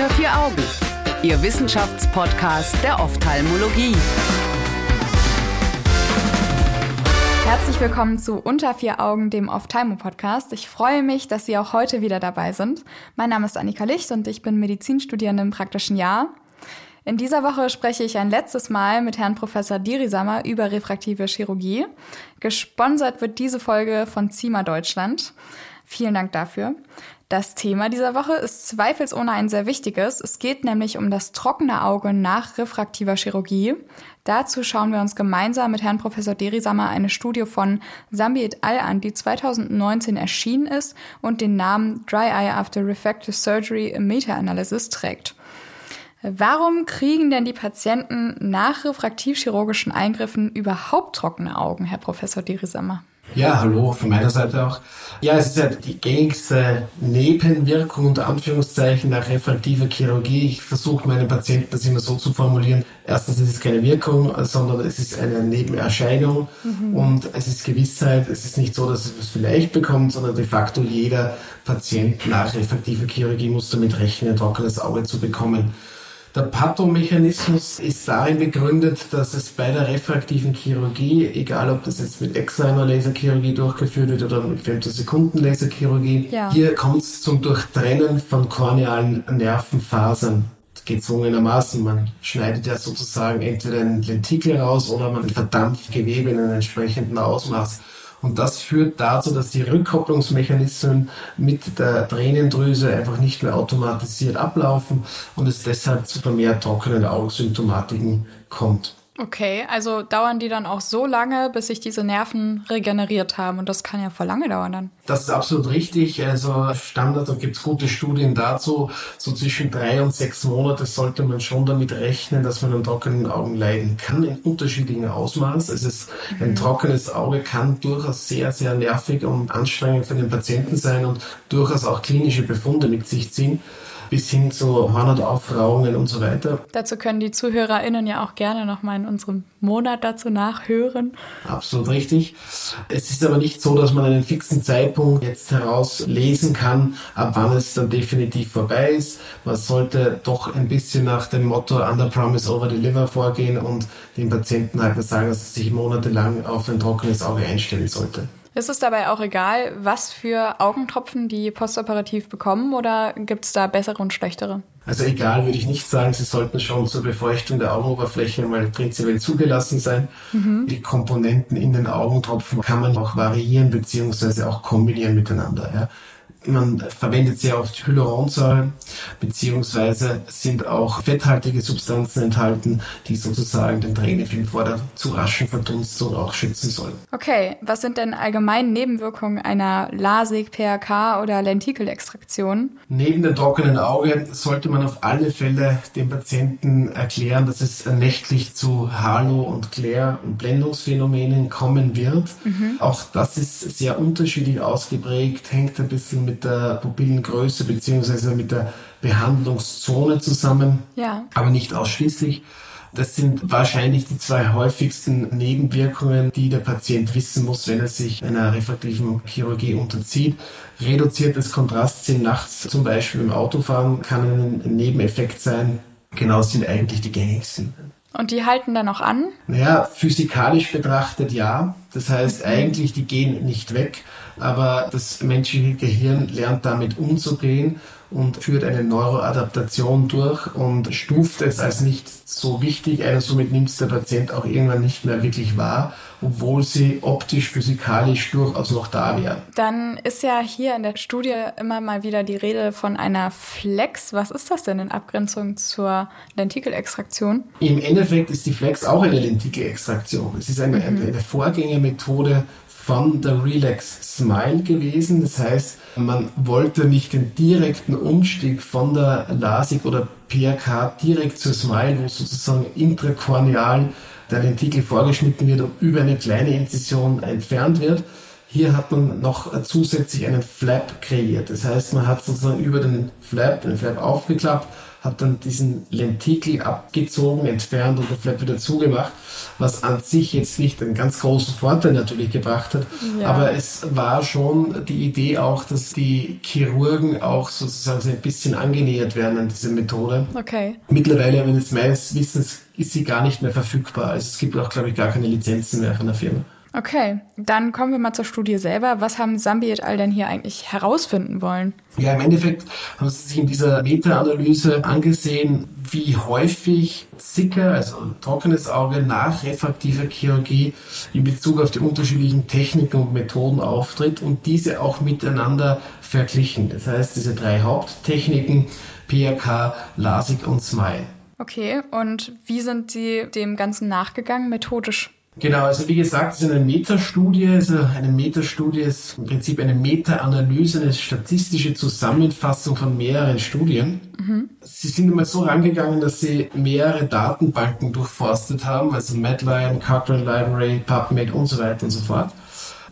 Unter vier Augen, Ihr Wissenschaftspodcast der Ophthalmologie. Herzlich willkommen zu Unter vier Augen, dem Ophthalmo-Podcast. Ich freue mich, dass Sie auch heute wieder dabei sind. Mein Name ist Annika Licht und ich bin Medizinstudierende im praktischen Jahr. In dieser Woche spreche ich ein letztes Mal mit Herrn Professor Dirisamer über refraktive Chirurgie. Gesponsert wird diese Folge von CIMA Deutschland. Vielen Dank dafür. Das Thema dieser Woche ist zweifelsohne ein sehr wichtiges. Es geht nämlich um das trockene Auge nach refraktiver Chirurgie. Dazu schauen wir uns gemeinsam mit Herrn Professor Derisamer eine Studie von Sambi et al. an, die 2019 erschienen ist und den Namen Dry Eye After Refractive Surgery Meta-Analysis trägt. Warum kriegen denn die Patienten nach refraktivchirurgischen Eingriffen überhaupt trockene Augen, Herr Professor Derisamer? Ja, hallo von meiner Seite auch. Ja, es ist ja die gängigste Nebenwirkung unter Anführungszeichen nach refraktiver Chirurgie. Ich versuche meinen Patienten das immer so zu formulieren. Erstens ist es keine Wirkung, sondern es ist eine Nebenerscheinung mhm. und es ist Gewissheit. Es ist nicht so, dass es vielleicht bekommt, sondern de facto jeder Patient nach refraktiver Chirurgie muss damit rechnen, ein trockenes Auge zu bekommen. Der Pathomechanismus ist darin begründet, dass es bei der refraktiven Chirurgie, egal ob das jetzt mit Excimer-Laserchirurgie durchgeführt wird oder mit Femtosekunden-Laserchirurgie, ja. hier kommt es zum Durchtrennen von kornealen Nervenfasern gezwungenermaßen. Man schneidet ja sozusagen entweder ein Lentikel raus oder man verdampft Gewebe in einem entsprechenden Ausmaß. Und das führt dazu, dass die Rückkopplungsmechanismen mit der Tränendrüse einfach nicht mehr automatisiert ablaufen und es deshalb zu vermehrt trockenen Augensymptomatiken kommt. Okay, also dauern die dann auch so lange, bis sich diese Nerven regeneriert haben und das kann ja voll lange dauern dann. Das ist absolut richtig. Also Standard, da gibt es gute Studien dazu. So zwischen drei und sechs Monate sollte man schon damit rechnen, dass man an trockenen Augen leiden kann in unterschiedlichen Ausmaß. Es ist mhm. ein trockenes Auge kann durchaus sehr, sehr nervig und anstrengend für den Patienten sein und durchaus auch klinische Befunde mit sich ziehen bis hin zu Hornotaufrauungen und so weiter. Dazu können die ZuhörerInnen ja auch gerne nochmal in unserem Monat dazu nachhören. Absolut richtig. Es ist aber nicht so, dass man einen fixen Zeitpunkt jetzt herauslesen kann, ab wann es dann definitiv vorbei ist. Man sollte doch ein bisschen nach dem Motto Under Promise Over Deliver vorgehen und den Patienten halt sagen, dass er sich monatelang auf ein trockenes Auge einstellen sollte. Ist es dabei auch egal, was für Augentropfen die postoperativ bekommen oder gibt es da bessere und schlechtere? Also egal würde ich nicht sagen, sie sollten schon zur Befeuchtung der Augenoberfläche mal prinzipiell zugelassen sein. Mhm. Die Komponenten in den Augentropfen kann man auch variieren beziehungsweise auch kombinieren miteinander. Ja. Man verwendet sehr oft Hyaluronsäure, beziehungsweise sind auch fetthaltige Substanzen enthalten, die sozusagen den Tränenfilm vor der zu raschen Verdunstung auch schützen sollen. Okay, was sind denn allgemein Nebenwirkungen einer LASIK, PRK oder Lentikelextraktion? Neben dem trockenen Auge sollte man auf alle Fälle dem Patienten erklären, dass es nächtlich zu Halo- und Klär- und Blendungsphänomenen kommen wird. Mhm. Auch das ist sehr unterschiedlich ausgeprägt, hängt ein bisschen mit der Pupillengröße beziehungsweise mit der Behandlungszone zusammen, ja. aber nicht ausschließlich. Das sind wahrscheinlich die zwei häufigsten Nebenwirkungen, die der Patient wissen muss, wenn er sich einer refraktiven Chirurgie unterzieht. Reduziertes Kontrastsinn nachts, zum Beispiel im Autofahren, kann ein Nebeneffekt sein. Genau sind eigentlich die gängigsten. Und die halten dann auch an? Naja, physikalisch betrachtet ja. Das heißt, eigentlich die gehen nicht weg, aber das menschliche Gehirn lernt damit umzugehen und führt eine Neuroadaptation durch und stuft es als nicht so wichtig ein. somit nimmt es der Patient auch irgendwann nicht mehr wirklich wahr, obwohl sie optisch, physikalisch durchaus noch da wären. Dann ist ja hier in der Studie immer mal wieder die Rede von einer Flex. Was ist das denn in Abgrenzung zur Lentikelextraktion? Im Endeffekt ist die Flex auch eine Lentikelextraktion. Es ist eine, mhm. eine Vorgängermethode von der Relax Smile gewesen. Das heißt, man wollte nicht den direkten Umstieg von der LASIK oder PRK direkt zur Smile, wo sozusagen intrakorneal der Lentikel vorgeschnitten wird und über eine kleine Inzision entfernt wird. Hier hat man noch zusätzlich einen Flap kreiert. Das heißt, man hat sozusagen über den Flap, den Flap aufgeklappt, hat dann diesen Lentikel abgezogen, entfernt und Flap wieder zugemacht, was an sich jetzt nicht einen ganz großen Vorteil natürlich gebracht hat, ja. aber es war schon die Idee auch, dass die Chirurgen auch sozusagen ein bisschen angenähert werden an diese Methode. Okay. Mittlerweile, wenn es meines Wissens, ist sie gar nicht mehr verfügbar. Also es gibt auch, glaube ich, gar keine Lizenzen mehr von der Firma. Okay, dann kommen wir mal zur Studie selber. Was haben Sambi et al. denn hier eigentlich herausfinden wollen? Ja, im Endeffekt haben sie sich in dieser Meta-Analyse angesehen, wie häufig Zicker, also trockenes Auge nach refraktiver Chirurgie in Bezug auf die unterschiedlichen Techniken und Methoden auftritt und diese auch miteinander verglichen. Das heißt, diese drei Haupttechniken, PRK, LASIK und SMILE. Okay, und wie sind Sie dem Ganzen nachgegangen, methodisch? Genau, also wie gesagt, es ist eine Metastudie. Also eine Metastudie ist im Prinzip eine Meta-Analyse, eine statistische Zusammenfassung von mehreren Studien. Mhm. Sie sind immer so rangegangen, dass sie mehrere Datenbanken durchforstet haben, also Medline, Cochrane Library, PubMed und so weiter und so fort.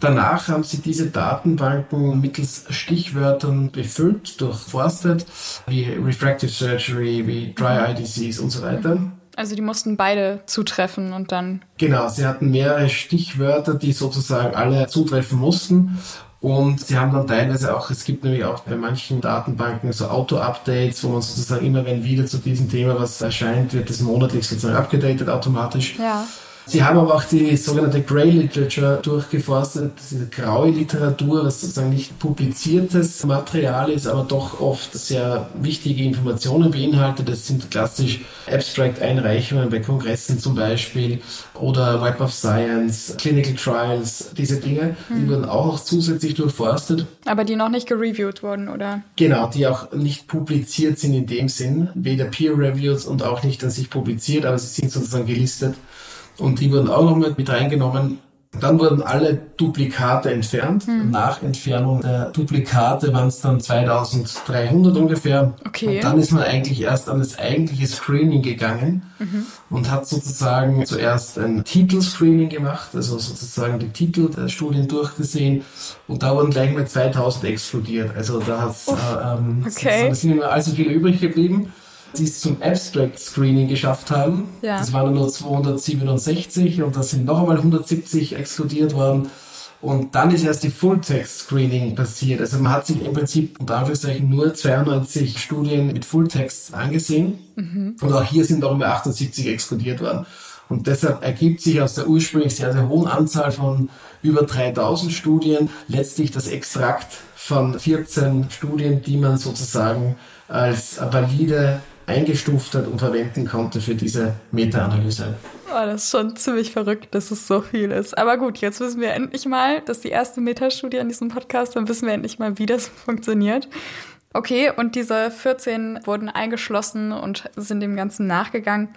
Danach haben sie diese Datenbanken mittels Stichwörtern befüllt, durchforstet, wie Refractive Surgery, wie Dry Eye Disease und so weiter. Also die mussten beide zutreffen und dann. Genau, sie hatten mehrere Stichwörter, die sozusagen alle zutreffen mussten. Und sie haben dann teilweise auch, es gibt nämlich auch bei manchen Datenbanken so Auto-Updates, wo man sozusagen immer, wenn wieder zu diesem Thema was erscheint, wird das monatlich sozusagen abgedatet automatisch. Ja. Sie haben aber auch die sogenannte Grey Literature durchgeforstet, diese graue Literatur, was sozusagen nicht publiziertes Material ist, aber doch oft sehr wichtige Informationen beinhaltet. Das sind klassisch Abstract-Einreichungen bei Kongressen zum Beispiel oder Web of Science, Clinical Trials, diese Dinge, hm. die wurden auch zusätzlich durchforstet. Aber die noch nicht gereviewt wurden, oder? Genau, die auch nicht publiziert sind in dem Sinn, weder peer-reviewed und auch nicht an sich publiziert, aber sie sind sozusagen gelistet und die wurden auch noch mit reingenommen. Dann wurden alle Duplikate entfernt. Mhm. Nach Entfernung der Duplikate waren es dann 2300 ungefähr. Okay. Und dann ist man eigentlich erst an das eigentliche Screening gegangen mhm. und hat sozusagen zuerst ein Titelscreening gemacht, also sozusagen die Titel der Studien durchgesehen. Und da wurden gleich mal 2000 explodiert. Also da hat's, äh, ähm, okay. sind immer allzu viele übrig geblieben die es zum Abstract Screening geschafft haben. Ja. Das waren nur 267 und da sind noch einmal 170 exkludiert worden. Und dann ist erst die Full-Text Screening passiert. Also man hat sich im Prinzip unter Anführungszeichen nur 92 Studien mit Full-Text angesehen. Mhm. Und auch hier sind noch einmal 78 exkludiert worden. Und deshalb ergibt sich aus der ursprünglich sehr, sehr hohen Anzahl von über 3000 Studien letztlich das Extrakt von 14 Studien, die man sozusagen als valide eingestuft hat und verwenden konnte für diese Meta-Analyse. Oh, das ist schon ziemlich verrückt, dass es so viel ist. Aber gut, jetzt wissen wir endlich mal, dass die erste Metastudie an diesem Podcast, dann wissen wir endlich mal, wie das funktioniert. Okay, und diese 14 wurden eingeschlossen und sind dem Ganzen nachgegangen.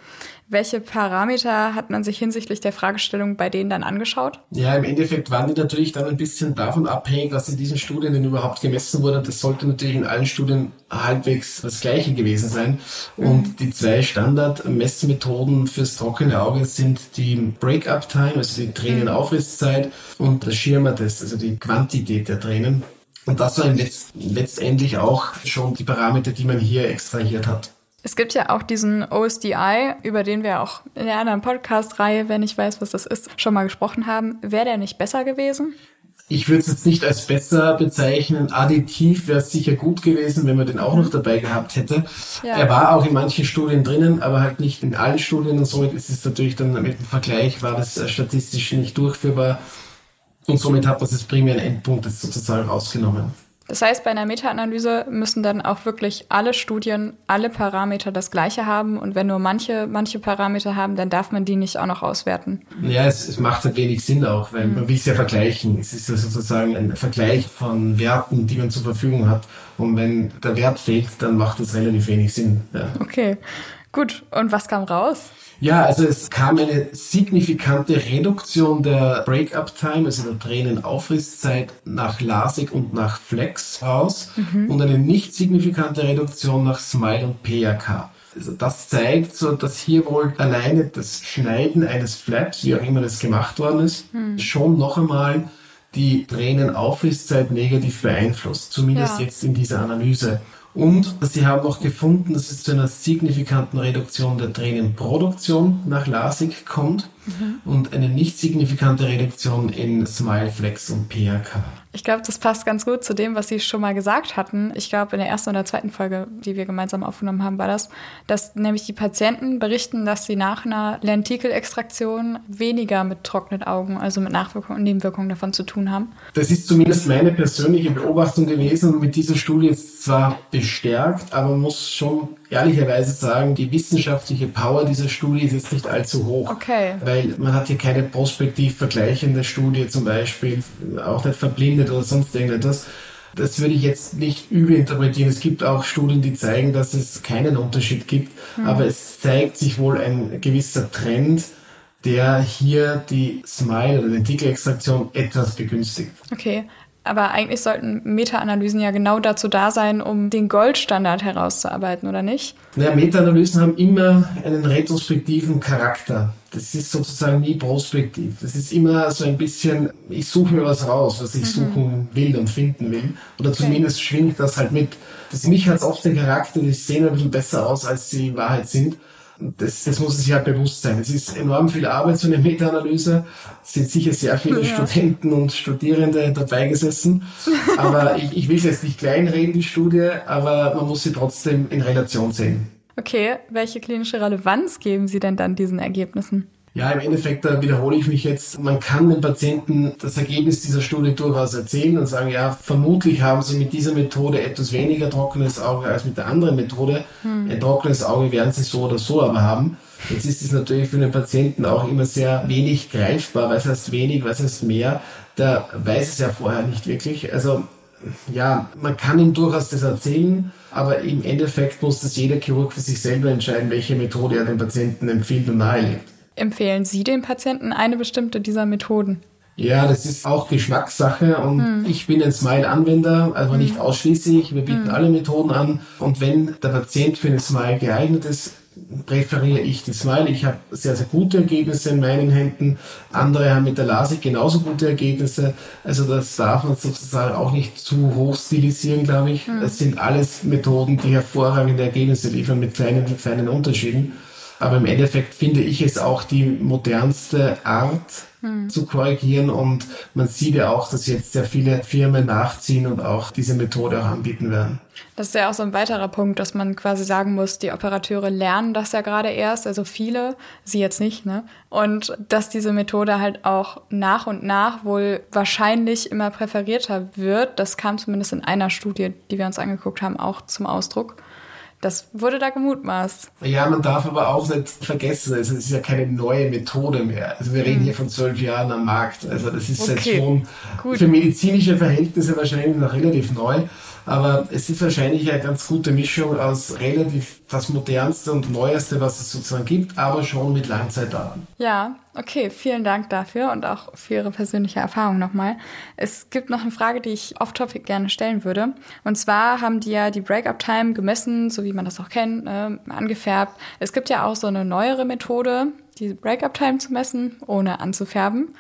Welche Parameter hat man sich hinsichtlich der Fragestellung bei denen dann angeschaut? Ja, im Endeffekt waren die natürlich dann ein bisschen davon abhängig, was in diesen Studien denn überhaupt gemessen wurde. Das sollte natürlich in allen Studien halbwegs das Gleiche gewesen sein. Und mhm. die zwei Standard-Messmethoden fürs trockene Auge sind die Break-up-Time, also die Tränenaufrisszeit und das Schirmer-Test, also die Quantität der Tränen. Und das waren letzt, letztendlich auch schon die Parameter, die man hier extrahiert hat. Es gibt ja auch diesen OSDI, über den wir auch in der anderen Podcast-Reihe, wenn ich weiß, was das ist, schon mal gesprochen haben. Wäre der nicht besser gewesen? Ich würde es jetzt nicht als besser bezeichnen. Additiv wäre es sicher gut gewesen, wenn man den auch noch dabei gehabt hätte. Ja. Er war auch in manchen Studien drinnen, aber halt nicht in allen Studien und somit ist es natürlich dann mit dem Vergleich war das statistisch nicht durchführbar. Und somit hat das primären Endpunkt jetzt sozusagen rausgenommen. Das heißt, bei einer Meta-Analyse müssen dann auch wirklich alle Studien, alle Parameter das gleiche haben. Und wenn nur manche, manche Parameter haben, dann darf man die nicht auch noch auswerten. Ja, es, es macht halt wenig Sinn auch, weil mhm. man will es ja vergleichen. Es ist ja sozusagen ein Vergleich von Werten, die man zur Verfügung hat. Und wenn der Wert fehlt, dann macht es relativ wenig Sinn. Ja. Okay, gut. Und was kam raus? Ja, also es kam eine signifikante Reduktion der Break-up-Time, also der Tränenaufrisszeit nach LASIK und nach Flex raus mhm. und eine nicht signifikante Reduktion nach Smile und PRK. Also das zeigt so, dass hier wohl alleine das Schneiden eines Flaps, wie auch immer das gemacht worden ist, mhm. schon noch einmal die Tränenaufrisszeit negativ beeinflusst, zumindest ja. jetzt in dieser Analyse. Und sie haben auch gefunden, dass es zu einer signifikanten Reduktion der Tränenproduktion nach LASIK kommt mhm. und eine nicht signifikante Reduktion in Smileflex und PRK. Ich glaube, das passt ganz gut zu dem, was Sie schon mal gesagt hatten. Ich glaube, in der ersten oder zweiten Folge, die wir gemeinsam aufgenommen haben, war das, dass nämlich die Patienten berichten, dass sie nach einer Lentikelextraktion weniger mit trockenen Augen, also mit Nachwirkungen und Nebenwirkungen davon zu tun haben. Das ist zumindest meine persönliche Beobachtung gewesen und mit dieser Studie ist zwar bestärkt, aber muss schon ehrlicherweise sagen, die wissenschaftliche Power dieser Studie ist jetzt nicht allzu hoch. Okay. Weil man hat hier keine prospektiv vergleichende Studie zum Beispiel, auch nicht verblindet oder sonst irgendetwas. Das würde ich jetzt nicht übel interpretieren. Es gibt auch Studien, die zeigen, dass es keinen Unterschied gibt, mhm. aber es zeigt sich wohl ein gewisser Trend, der hier die Smile oder die Tikelextraktion etwas begünstigt. Okay, aber eigentlich sollten Meta-Analysen ja genau dazu da sein, um den Goldstandard herauszuarbeiten, oder nicht? Naja, Meta-Analysen haben immer einen retrospektiven Charakter. Das ist sozusagen nie prospektiv. Das ist immer so ein bisschen, ich suche mir was raus, was ich mhm. suchen will und finden will. Oder zumindest okay. schwingt das halt mit. Das, mich hat oft den Charakter, die sehen ein bisschen besser aus, als sie in Wahrheit sind das, das muss sich halt bewusst sein. Es ist enorm viel Arbeit, so eine Meta-Analyse. Es sind sicher sehr viele ja. Studenten und Studierende dabei gesessen. Aber ich, ich will es jetzt nicht kleinreden, die Studie, aber man muss sie trotzdem in Relation sehen. Okay, welche klinische Relevanz geben Sie denn dann diesen Ergebnissen? Ja, im Endeffekt, da wiederhole ich mich jetzt, man kann den Patienten das Ergebnis dieser Studie durchaus erzählen und sagen, ja, vermutlich haben sie mit dieser Methode etwas weniger trockenes Auge als mit der anderen Methode. Hm. Ein trockenes Auge werden sie so oder so aber haben. Jetzt ist es natürlich für den Patienten auch immer sehr wenig greifbar. Was heißt wenig, was heißt mehr? Der weiß es ja vorher nicht wirklich. Also, ja, man kann ihm durchaus das erzählen, aber im Endeffekt muss das jeder Chirurg für sich selber entscheiden, welche Methode er dem Patienten empfiehlt und nahelegt. Empfehlen Sie den Patienten eine bestimmte dieser Methoden? Ja, das ist auch Geschmackssache und hm. ich bin ein Smile-Anwender, also hm. nicht ausschließlich. Wir bieten hm. alle Methoden an und wenn der Patient für eine Smile geeignet ist, präferiere ich die Smile. Ich habe sehr, sehr gute Ergebnisse in meinen Händen. Andere haben mit der LASIK genauso gute Ergebnisse. Also das darf man sozusagen auch nicht zu hoch stilisieren, glaube ich. Das sind alles Methoden, die hervorragende Ergebnisse liefern mit kleinen, kleinen Unterschieden. Aber im Endeffekt finde ich es auch die modernste Art hm. zu korrigieren und man sieht ja auch, dass jetzt sehr viele Firmen nachziehen und auch diese Methode auch anbieten werden. Das ist ja auch so ein weiterer Punkt, dass man quasi sagen muss, die Operateure lernen das ja gerade erst, also viele, sie jetzt nicht, ne? Und dass diese Methode halt auch nach und nach wohl wahrscheinlich immer präferierter wird, das kam zumindest in einer Studie, die wir uns angeguckt haben, auch zum Ausdruck. Das wurde da gemutmaßt. Ja, man darf aber auch nicht vergessen, also es ist ja keine neue Methode mehr. Also wir reden mhm. hier von zwölf Jahren am Markt. Also das ist okay. jetzt schon Gut. für medizinische Verhältnisse wahrscheinlich noch relativ neu. Aber es ist wahrscheinlich eine ganz gute Mischung aus relativ das modernste und neueste, was es sozusagen gibt, aber schon mit Langzeitdaten. Ja, okay, vielen Dank dafür und auch für Ihre persönliche Erfahrung nochmal. Es gibt noch eine Frage, die ich off-topic gerne stellen würde. Und zwar haben die ja die Break-up-Time gemessen, so wie man das auch kennt, äh, angefärbt. Es gibt ja auch so eine neuere Methode, die Break-up-Time zu messen, ohne anzufärben.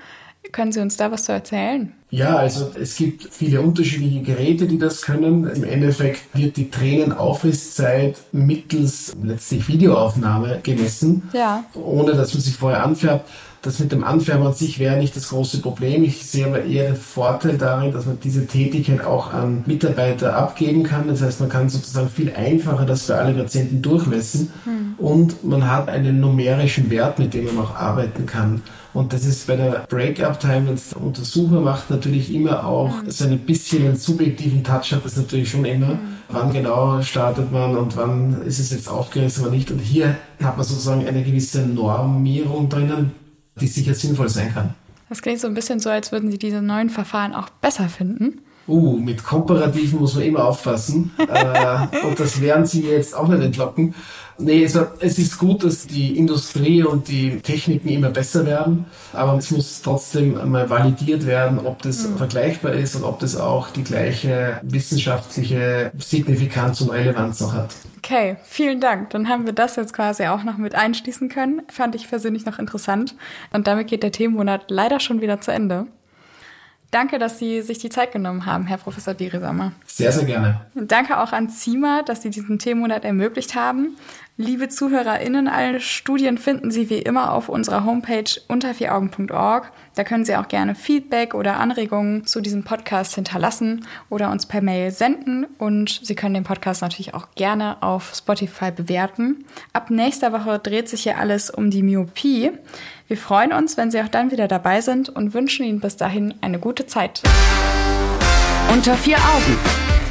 Können Sie uns da was zu erzählen? Ja, also es gibt viele unterschiedliche Geräte, die das können. Im Endeffekt wird die Tränenaufrisszeit mittels letztlich Videoaufnahme gemessen, ja. ohne dass man sich vorher anfärbt. Das mit dem Anfärben an sich wäre nicht das große Problem. Ich sehe aber eher den Vorteil darin, dass man diese Tätigkeit auch an Mitarbeiter abgeben kann. Das heißt, man kann sozusagen viel einfacher das für alle Patienten durchmessen hm. und man hat einen numerischen Wert, mit dem man auch arbeiten kann. Und das ist bei der Break-up-Time, wenn es der Untersucher macht, natürlich immer auch so ein bisschen einen subjektiven Touch hat das natürlich schon immer. Wann genau startet man und wann ist es jetzt aufgerissen oder nicht. Und hier hat man sozusagen eine gewisse Normierung drinnen, die sicher sinnvoll sein kann. Das klingt so ein bisschen so, als würden Sie diese neuen Verfahren auch besser finden. Uh, mit Komparativen muss man immer aufpassen. äh, und das werden Sie jetzt auch nicht entlocken. Nee, also es ist gut, dass die Industrie und die Techniken immer besser werden, aber es muss trotzdem einmal validiert werden, ob das mhm. vergleichbar ist und ob das auch die gleiche wissenschaftliche Signifikanz und Relevanz noch hat. Okay, vielen Dank. Dann haben wir das jetzt quasi auch noch mit einschließen können. Fand ich persönlich noch interessant. Und damit geht der Themenmonat leider schon wieder zu Ende. Danke, dass Sie sich die Zeit genommen haben, Herr Professor Dirisamer. Sehr, sehr gerne. Danke auch an CIMA, dass Sie diesen Themenmonat ermöglicht haben. Liebe ZuhörerInnen, alle Studien finden Sie wie immer auf unserer Homepage untervieraugen.org. Da können Sie auch gerne Feedback oder Anregungen zu diesem Podcast hinterlassen oder uns per Mail senden. Und Sie können den Podcast natürlich auch gerne auf Spotify bewerten. Ab nächster Woche dreht sich hier alles um die Myopie. Wir freuen uns, wenn Sie auch dann wieder dabei sind und wünschen Ihnen bis dahin eine gute Zeit. Unter vier Augen.